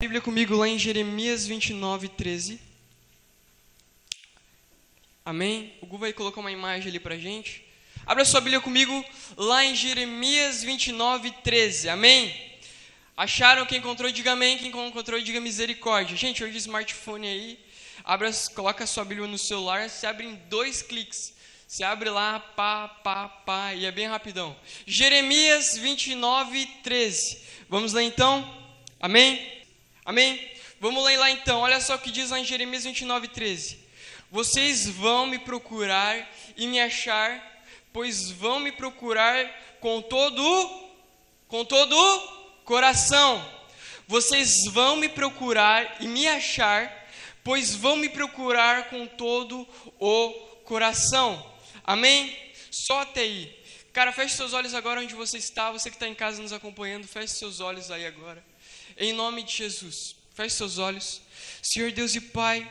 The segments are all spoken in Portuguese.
Bíblia comigo lá em Jeremias 29, 13. Amém? O Gu vai colocar uma imagem ali pra gente. Abra sua Bíblia comigo lá em Jeremias 29, 13. Amém? Acharam? Quem encontrou, diga amém. Quem encontrou, diga misericórdia. Gente, hoje o smartphone aí, abra, coloca a sua Bíblia no celular, se abre em dois cliques. Se abre lá, pá, pá, pá, e é bem rapidão. Jeremias 29, 13. Vamos lá então? Amém? Amém? Vamos ler lá então. Olha só o que diz lá em Jeremias 29, 13. Vocês vão me procurar e me achar, pois vão me procurar com todo com todo coração. Vocês vão me procurar e me achar, pois vão me procurar com todo o coração. Amém? Só até aí. Cara, feche seus olhos agora onde você está. Você que está em casa nos acompanhando, feche seus olhos aí agora. Em nome de Jesus, feche seus olhos. Senhor Deus e Pai,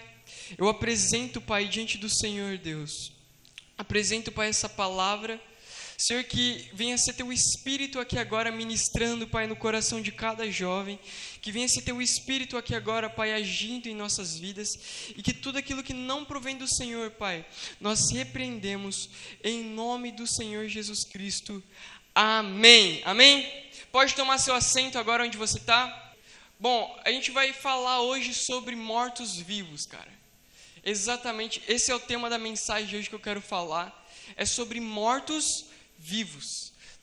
eu apresento, Pai, diante do Senhor Deus. Apresento, Pai, essa palavra. Senhor, que venha ser teu espírito aqui agora ministrando, Pai, no coração de cada jovem. Que venha ser teu espírito aqui agora, Pai, agindo em nossas vidas. E que tudo aquilo que não provém do Senhor, Pai, nós repreendemos em nome do Senhor Jesus Cristo. Amém. Amém? Pode tomar seu assento agora onde você está. Bom, a gente vai falar hoje sobre mortos-vivos, cara. Exatamente, esse é o tema da mensagem de hoje que eu quero falar. É sobre mortos-vivos,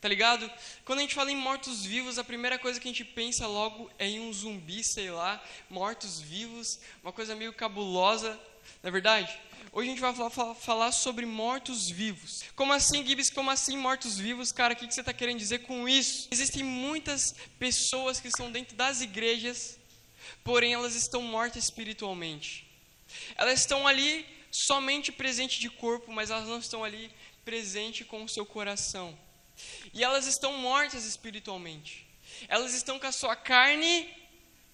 tá ligado? Quando a gente fala em mortos-vivos, a primeira coisa que a gente pensa logo é em um zumbi, sei lá, mortos-vivos, uma coisa meio cabulosa, não é verdade? Hoje a gente vai falar, falar sobre mortos-vivos. Como assim, Gibbs? Como assim mortos-vivos? Cara, o que, que você está querendo dizer com isso? Existem muitas pessoas que estão dentro das igrejas, porém elas estão mortas espiritualmente. Elas estão ali somente presente de corpo, mas elas não estão ali presente com o seu coração. E elas estão mortas espiritualmente. Elas estão com a sua carne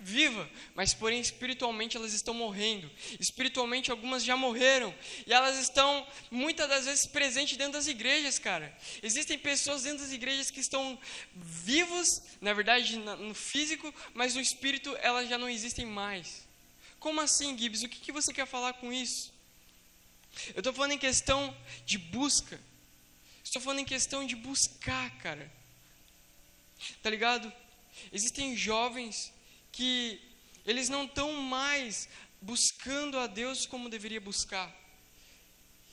viva, mas porém espiritualmente elas estão morrendo. Espiritualmente algumas já morreram e elas estão muitas das vezes presentes dentro das igrejas, cara. Existem pessoas dentro das igrejas que estão vivos, na verdade no físico, mas no espírito elas já não existem mais. Como assim, Gibbs? O que, que você quer falar com isso? Eu estou falando em questão de busca. Estou falando em questão de buscar, cara. Tá ligado? Existem jovens que eles não estão mais buscando a Deus como deveria buscar.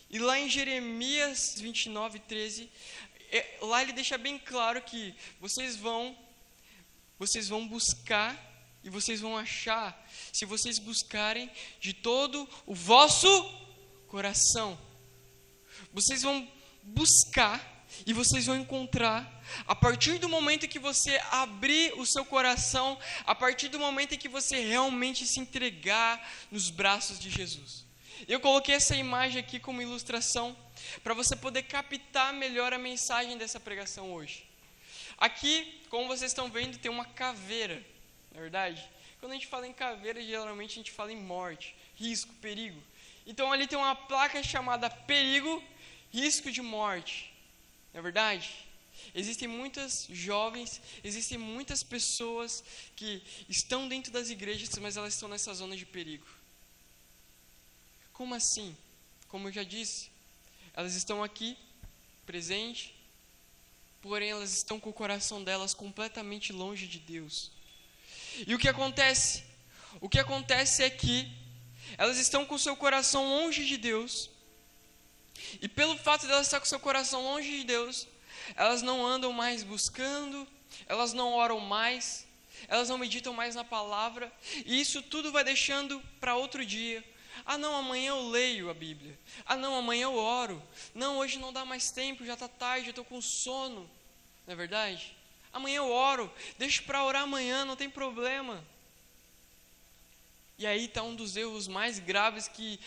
E lá em Jeremias 29, 13, é, lá ele deixa bem claro que vocês vão, vocês vão buscar e vocês vão achar, se vocês buscarem de todo o vosso coração. Vocês vão buscar e vocês vão encontrar, a partir do momento que você abrir o seu coração, a partir do momento em que você realmente se entregar nos braços de Jesus. Eu coloquei essa imagem aqui como ilustração para você poder captar melhor a mensagem dessa pregação hoje. Aqui, como vocês estão vendo, tem uma caveira, na é verdade. Quando a gente fala em caveira, geralmente a gente fala em morte, risco, perigo. Então ali tem uma placa chamada perigo, risco de morte. Não é verdade? Existem muitas jovens, existem muitas pessoas que estão dentro das igrejas, mas elas estão nessa zona de perigo. Como assim? Como eu já disse, elas estão aqui, presente, porém elas estão com o coração delas completamente longe de Deus. E o que acontece? O que acontece é que elas estão com seu coração longe de Deus, e pelo fato de elas estar com seu coração longe de Deus, elas não andam mais buscando, elas não oram mais, elas não meditam mais na palavra, e isso tudo vai deixando para outro dia. Ah, não, amanhã eu leio a Bíblia. Ah, não, amanhã eu oro. Não, hoje não dá mais tempo, já está tarde, eu estou com sono. Não é verdade? Amanhã eu oro, deixa para orar amanhã, não tem problema. E aí está um dos erros mais graves que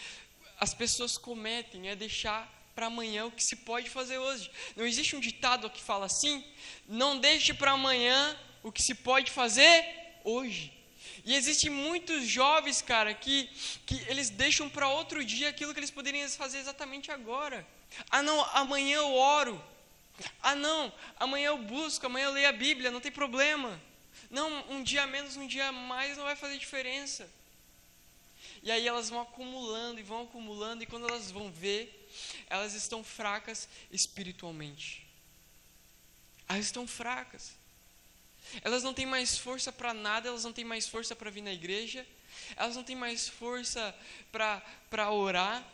as pessoas cometem é deixar para amanhã o que se pode fazer hoje. Não existe um ditado que fala assim: não deixe para amanhã o que se pode fazer hoje. E existem muitos jovens, cara, que, que eles deixam para outro dia aquilo que eles poderiam fazer exatamente agora. Ah, não, amanhã eu oro. Ah, não, amanhã eu busco, amanhã eu leio a Bíblia, não tem problema. Não, um dia menos, um dia mais não vai fazer diferença. E aí elas vão acumulando e vão acumulando, e quando elas vão ver, elas estão fracas espiritualmente. Elas estão fracas. Elas não têm mais força para nada, elas não têm mais força para vir na igreja, elas não têm mais força para orar,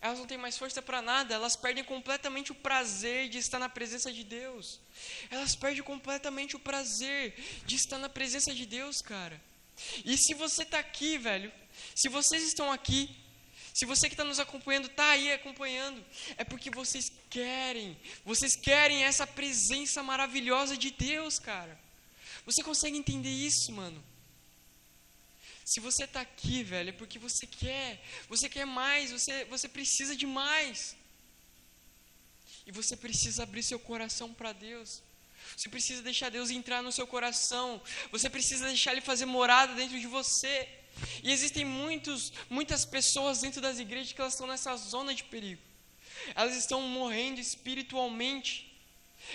elas não têm mais força para nada, elas perdem completamente o prazer de estar na presença de Deus. Elas perdem completamente o prazer de estar na presença de Deus, cara. E se você está aqui, velho, se vocês estão aqui, se você que está nos acompanhando está aí acompanhando, é porque vocês querem, vocês querem essa presença maravilhosa de Deus, cara. Você consegue entender isso, mano? Se você está aqui, velho, é porque você quer, você quer mais, você, você precisa de mais. E você precisa abrir seu coração para Deus. Você precisa deixar Deus entrar no seu coração. Você precisa deixar Ele fazer morada dentro de você. E existem muitos, muitas pessoas dentro das igrejas que elas estão nessa zona de perigo. Elas estão morrendo espiritualmente.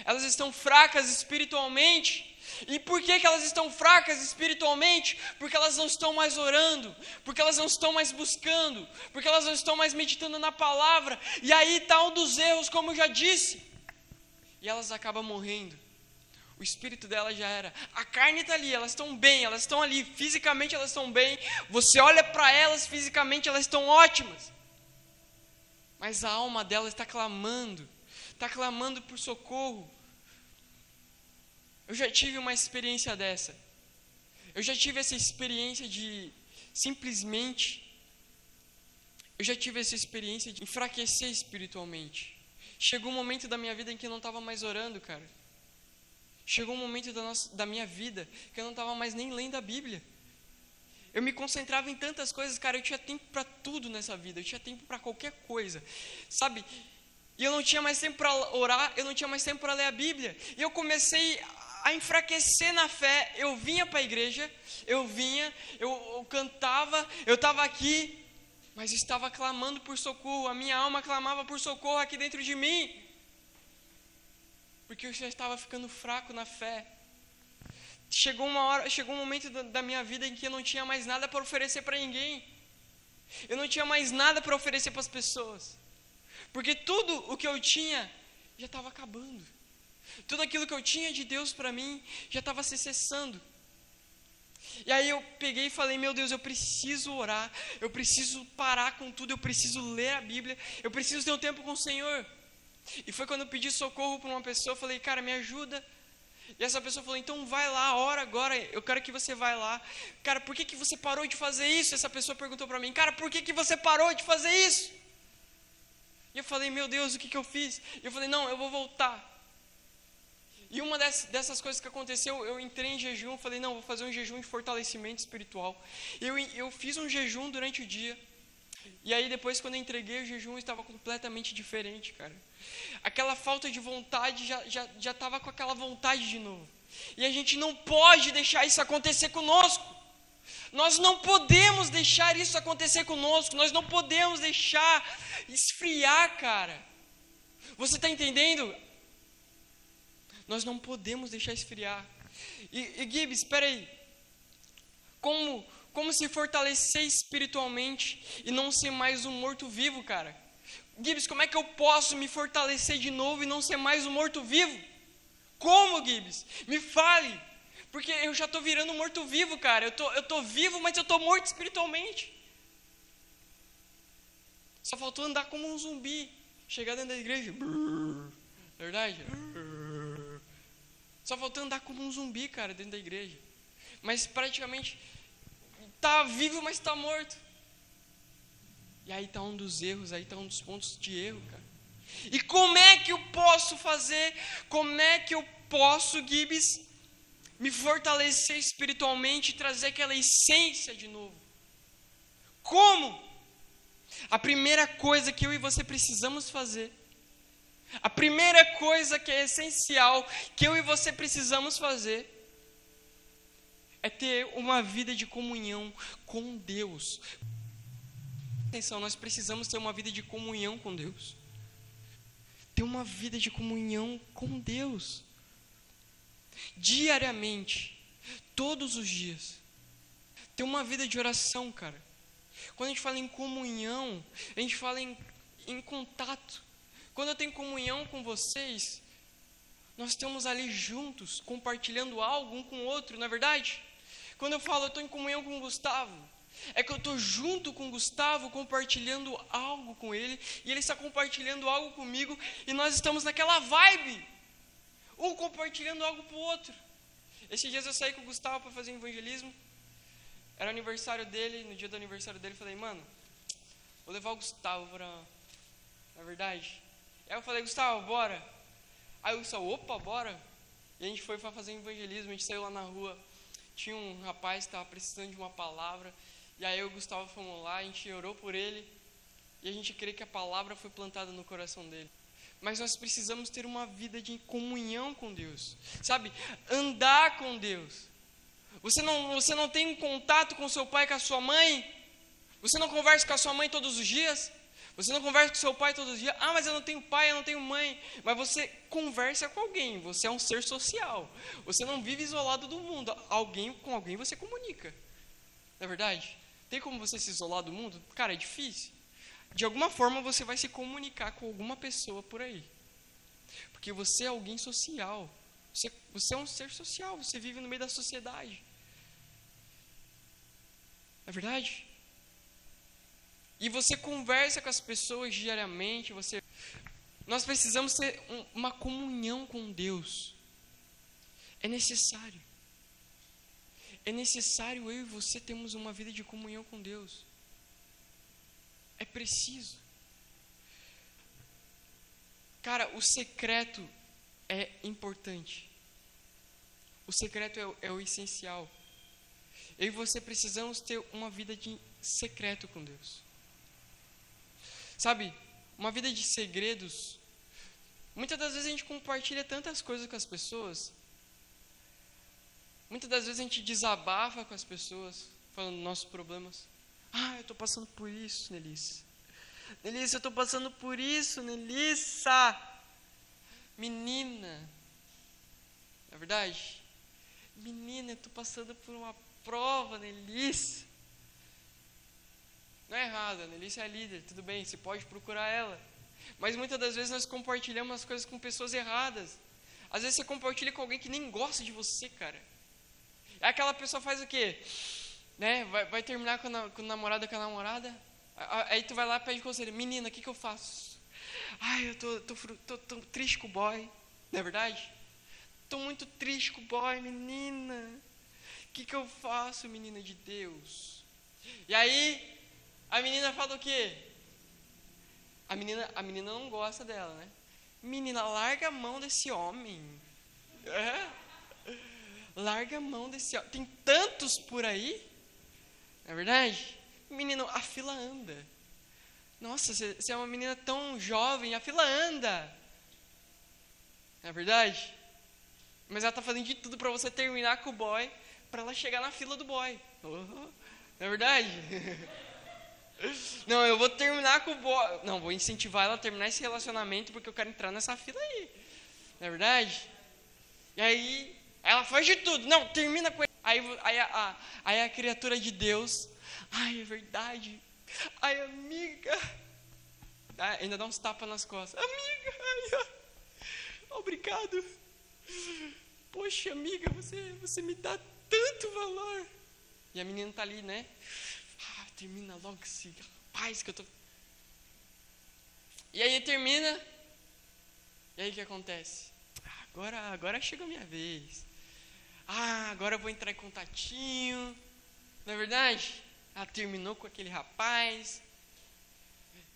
Elas estão fracas espiritualmente. E por que, que elas estão fracas espiritualmente? Porque elas não estão mais orando, porque elas não estão mais buscando, porque elas não estão mais meditando na palavra. E aí está um dos erros, como eu já disse. E elas acabam morrendo. O espírito dela já era. A carne está ali, elas estão bem, elas estão ali, fisicamente elas estão bem. Você olha para elas, fisicamente elas estão ótimas. Mas a alma delas está clamando, está clamando por socorro eu já tive uma experiência dessa. Eu já tive essa experiência de simplesmente. Eu já tive essa experiência de enfraquecer espiritualmente. Chegou um momento da minha vida em que eu não estava mais orando, cara. Chegou um momento da, nossa, da minha vida que eu não estava mais nem lendo a Bíblia. Eu me concentrava em tantas coisas, cara. Eu tinha tempo para tudo nessa vida. Eu tinha tempo para qualquer coisa, sabe? E eu não tinha mais tempo para orar. Eu não tinha mais tempo para ler a Bíblia. E eu comecei a enfraquecer na fé. Eu vinha para a igreja, eu vinha, eu, eu cantava, eu estava aqui, mas estava clamando por socorro. A minha alma clamava por socorro aqui dentro de mim, porque eu já estava ficando fraco na fé. Chegou uma hora, chegou um momento da, da minha vida em que eu não tinha mais nada para oferecer para ninguém. Eu não tinha mais nada para oferecer para as pessoas. Porque tudo o que eu tinha já estava acabando. Tudo aquilo que eu tinha de Deus para mim já estava se cessando. E aí eu peguei e falei: Meu Deus, eu preciso orar, eu preciso parar com tudo, eu preciso ler a Bíblia, eu preciso ter um tempo com o Senhor. E foi quando eu pedi socorro para uma pessoa, eu falei: Cara, me ajuda. E essa pessoa falou: Então vai lá, ora agora, eu quero que você vá lá. Cara, por que, que você parou de fazer isso? Essa pessoa perguntou para mim: Cara, por que, que você parou de fazer isso? E eu falei: Meu Deus, o que, que eu fiz? E eu falei: Não, eu vou voltar. E uma dessas coisas que aconteceu, eu entrei em jejum, falei, não, vou fazer um jejum de fortalecimento espiritual. Eu, eu fiz um jejum durante o dia. E aí depois, quando eu entreguei o jejum, estava completamente diferente, cara. Aquela falta de vontade já estava já, já com aquela vontade de novo. E a gente não pode deixar isso acontecer conosco. Nós não podemos deixar isso acontecer conosco. Nós não podemos deixar esfriar, cara. Você está entendendo? Nós não podemos deixar esfriar. E, e Gibbs, espera aí. Como, como se fortalecer espiritualmente e não ser mais um morto-vivo, cara? Gibbs, como é que eu posso me fortalecer de novo e não ser mais um morto-vivo? Como, Gibbs? Me fale. Porque eu já estou virando morto-vivo, cara. Eu tô, estou tô vivo, mas eu estou morto espiritualmente. Só faltou andar como um zumbi. Chegar dentro da igreja. Verdade? Só faltou andar como um zumbi, cara, dentro da igreja. Mas praticamente tá vivo, mas está morto. E aí está um dos erros, aí está um dos pontos de erro, cara. E como é que eu posso fazer? Como é que eu posso, Gibbs, me fortalecer espiritualmente e trazer aquela essência de novo? Como? A primeira coisa que eu e você precisamos fazer a primeira coisa que é essencial, que eu e você precisamos fazer, é ter uma vida de comunhão com Deus. Atenção, nós precisamos ter uma vida de comunhão com Deus. Ter uma vida de comunhão com Deus. Diariamente, todos os dias. Ter uma vida de oração, cara. Quando a gente fala em comunhão, a gente fala em, em contato. Quando eu tenho comunhão com vocês, nós estamos ali juntos, compartilhando algo um com o outro, não é verdade? Quando eu falo, eu estou em comunhão com o Gustavo, é que eu estou junto com o Gustavo, compartilhando algo com ele, e ele está compartilhando algo comigo, e nós estamos naquela vibe, um compartilhando algo para o outro. Esses dias eu saí com o Gustavo para fazer evangelismo, era aniversário dele, no dia do aniversário dele, eu falei, mano, vou levar o Gustavo para. Na verdade? Aí eu falei, Gustavo, bora. Aí o Gustavo, opa, bora. E a gente foi para fazer evangelismo, a gente saiu lá na rua. Tinha um rapaz que estava precisando de uma palavra. E aí eu e o Gustavo fomos lá, a gente orou por ele. E a gente crê que a palavra foi plantada no coração dele. Mas nós precisamos ter uma vida de comunhão com Deus. Sabe? Andar com Deus. Você não, você não tem contato com seu pai, com a sua mãe? Você não conversa com a sua mãe todos os dias? Você não conversa com seu pai todos os dias? Ah, mas eu não tenho pai, eu não tenho mãe. Mas você conversa com alguém, você é um ser social. Você não vive isolado do mundo. Alguém com alguém você comunica. Não é verdade? Tem como você se isolar do mundo? Cara, é difícil. De alguma forma você vai se comunicar com alguma pessoa por aí. Porque você é alguém social. Você, você é um ser social, você vive no meio da sociedade. Não é verdade? E você conversa com as pessoas diariamente, você nós precisamos ter um, uma comunhão com Deus. É necessário. É necessário eu e você termos uma vida de comunhão com Deus. É preciso. Cara, o secreto é importante. O secreto é, é o essencial. Eu e você precisamos ter uma vida de secreto com Deus. Sabe, uma vida de segredos. Muitas das vezes a gente compartilha tantas coisas com as pessoas. Muitas das vezes a gente desabafa com as pessoas, falando nossos problemas. Ah, eu estou passando por isso, Nelissa. Nelissa, eu estou passando por isso, Nelissa. Menina, não é verdade? Menina, eu estou passando por uma prova, Nelissa. Não é errado, a Nelissa é líder, tudo bem, você pode procurar ela. Mas muitas das vezes nós compartilhamos as coisas com pessoas erradas. Às vezes você compartilha com alguém que nem gosta de você, cara. É aquela pessoa faz o quê? Né? Vai, vai terminar com, a, com o namorado com a namorada. Aí tu vai lá e pede conselho. Menina, o que, que eu faço? Ai, eu tô, tô, tô, tô triste com o boy. Não é verdade? Tô muito triste com o boy, menina. O que, que eu faço, menina de Deus? E aí, a menina fala o quê? A menina, a menina não gosta dela, né? Menina, larga a mão desse homem. É? Larga a mão desse homem. Tem tantos por aí. Não é verdade? Menino, a fila anda. Nossa, você é uma menina tão jovem, a fila anda. Não é verdade? Mas ela está fazendo de tudo para você terminar com o boy, para ela chegar na fila do boy. Oh, não é verdade? Não, eu vou terminar com o. Não, vou incentivar ela a terminar esse relacionamento porque eu quero entrar nessa fila aí. Não é verdade? E aí, ela faz de tudo. Não, termina com ele. Aí, aí, a, aí a criatura de Deus. Ai, é verdade. Ai, amiga. Ah, ainda dá uns tapas nas costas. Amiga, ai, obrigado. Poxa, amiga, você, você me dá tanto valor. E a menina tá ali, né? Ah, termina logo esse rapaz que eu tô. E aí termina. E aí o que acontece? Agora, agora chegou a minha vez. Ah, agora eu vou entrar em contatinho. Não é verdade? Ela terminou com aquele rapaz.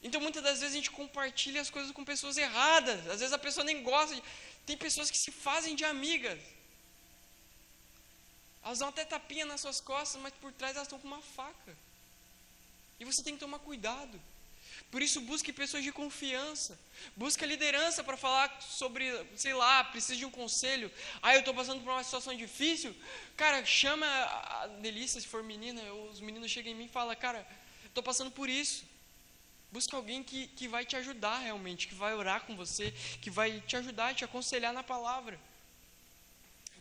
Então muitas das vezes a gente compartilha as coisas com pessoas erradas. Às vezes a pessoa nem gosta. De... Tem pessoas que se fazem de amigas. Elas dão até tapinha nas suas costas, mas por trás elas estão com uma faca. E você tem que tomar cuidado. Por isso, busque pessoas de confiança. Busque a liderança para falar sobre, sei lá, precisa de um conselho. Ah, eu estou passando por uma situação difícil. Cara, chama a Delícia, se for menina. Os meninos chegam em mim e falam, cara, estou passando por isso. Busque alguém que, que vai te ajudar realmente, que vai orar com você, que vai te ajudar, te aconselhar na palavra.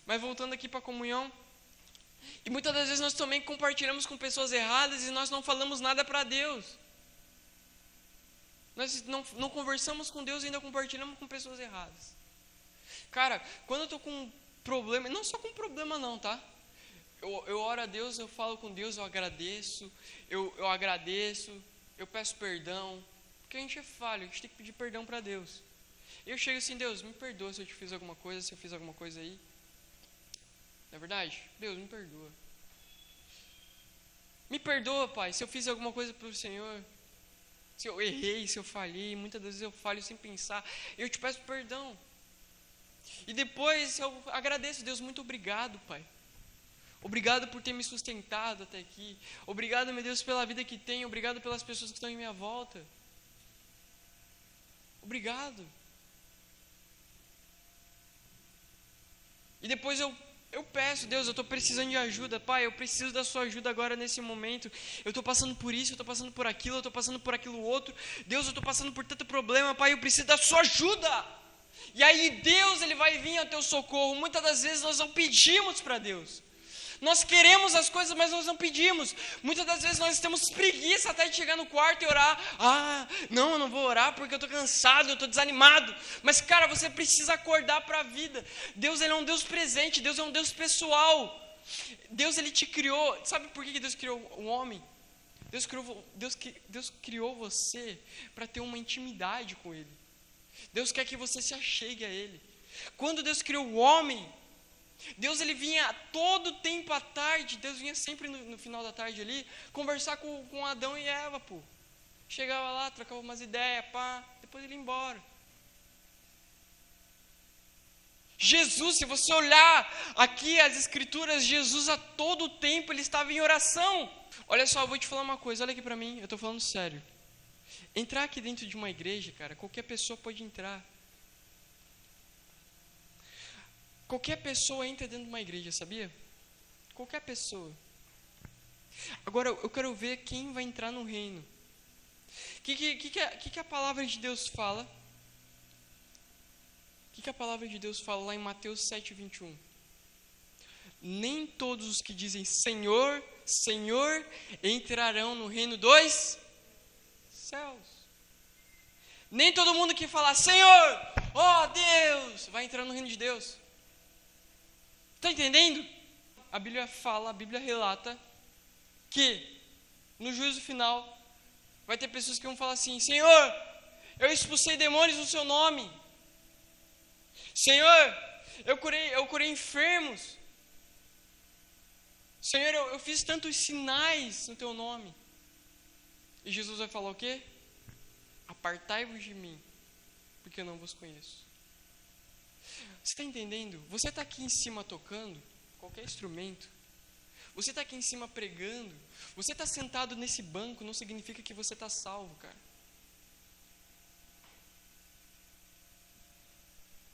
Mas voltando aqui para a comunhão. E muitas das vezes nós também compartilhamos com pessoas erradas e nós não falamos nada para Deus. Nós não, não conversamos com Deus e ainda compartilhamos com pessoas erradas. Cara, quando eu estou com um problema, não só com problema não, tá? Eu, eu oro a Deus, eu falo com Deus, eu agradeço, eu, eu agradeço, eu peço perdão. Porque a gente é falho, a gente tem que pedir perdão para Deus. Eu chego assim, Deus, me perdoa se eu te fiz alguma coisa, se eu fiz alguma coisa aí. Não é verdade? Deus, me perdoa. Me perdoa, Pai, se eu fiz alguma coisa para o Senhor se eu errei, se eu falhei, muitas vezes eu falho sem pensar, eu te peço perdão. E depois eu agradeço, Deus, muito obrigado, Pai. Obrigado por ter me sustentado até aqui. Obrigado, meu Deus, pela vida que tenho. Obrigado pelas pessoas que estão em minha volta. Obrigado. E depois eu eu peço, Deus, eu estou precisando de ajuda, Pai, eu preciso da Sua ajuda agora nesse momento. Eu estou passando por isso, eu estou passando por aquilo, eu estou passando por aquilo outro. Deus, eu estou passando por tanto problema, Pai, eu preciso da Sua ajuda. E aí Deus, Ele vai vir ao teu socorro. Muitas das vezes nós não pedimos para Deus. Nós queremos as coisas, mas nós não pedimos. Muitas das vezes nós temos preguiça até de chegar no quarto e orar. Ah, não, eu não vou orar porque eu estou cansado, eu estou desanimado. Mas, cara, você precisa acordar para a vida. Deus ele é um Deus presente, Deus é um Deus pessoal. Deus ele te criou. Sabe por que Deus criou o homem? Deus criou, Deus, Deus criou você para ter uma intimidade com Ele. Deus quer que você se achegue a Ele. Quando Deus criou o homem, Deus ele vinha todo tempo à tarde, Deus vinha sempre no, no final da tarde ali, conversar com, com Adão e Eva, pô. Chegava lá, trocava umas ideias, pá, depois ele ia embora. Jesus, se você olhar aqui as escrituras, Jesus a todo tempo ele estava em oração. Olha só, eu vou te falar uma coisa, olha aqui para mim, eu estou falando sério. Entrar aqui dentro de uma igreja, cara, qualquer pessoa pode entrar. Qualquer pessoa entra dentro de uma igreja, sabia? Qualquer pessoa. Agora, eu quero ver quem vai entrar no reino. O que, que, que, que, que a palavra de Deus fala? O que, que a palavra de Deus fala lá em Mateus 7, 21? Nem todos os que dizem Senhor, Senhor, entrarão no reino dos céus. Nem todo mundo que falar Senhor, ó oh Deus, vai entrar no reino de Deus. Está entendendo? A Bíblia fala, a Bíblia relata que no juízo final vai ter pessoas que vão falar assim: Senhor, eu expulsei demônios no seu nome. Senhor, eu curei, eu curei enfermos. Senhor, eu, eu fiz tantos sinais no teu nome. E Jesus vai falar o quê? Apartai-vos de mim, porque eu não vos conheço. Você está entendendo? Você está aqui em cima tocando qualquer instrumento. Você está aqui em cima pregando. Você está sentado nesse banco não significa que você está salvo, cara.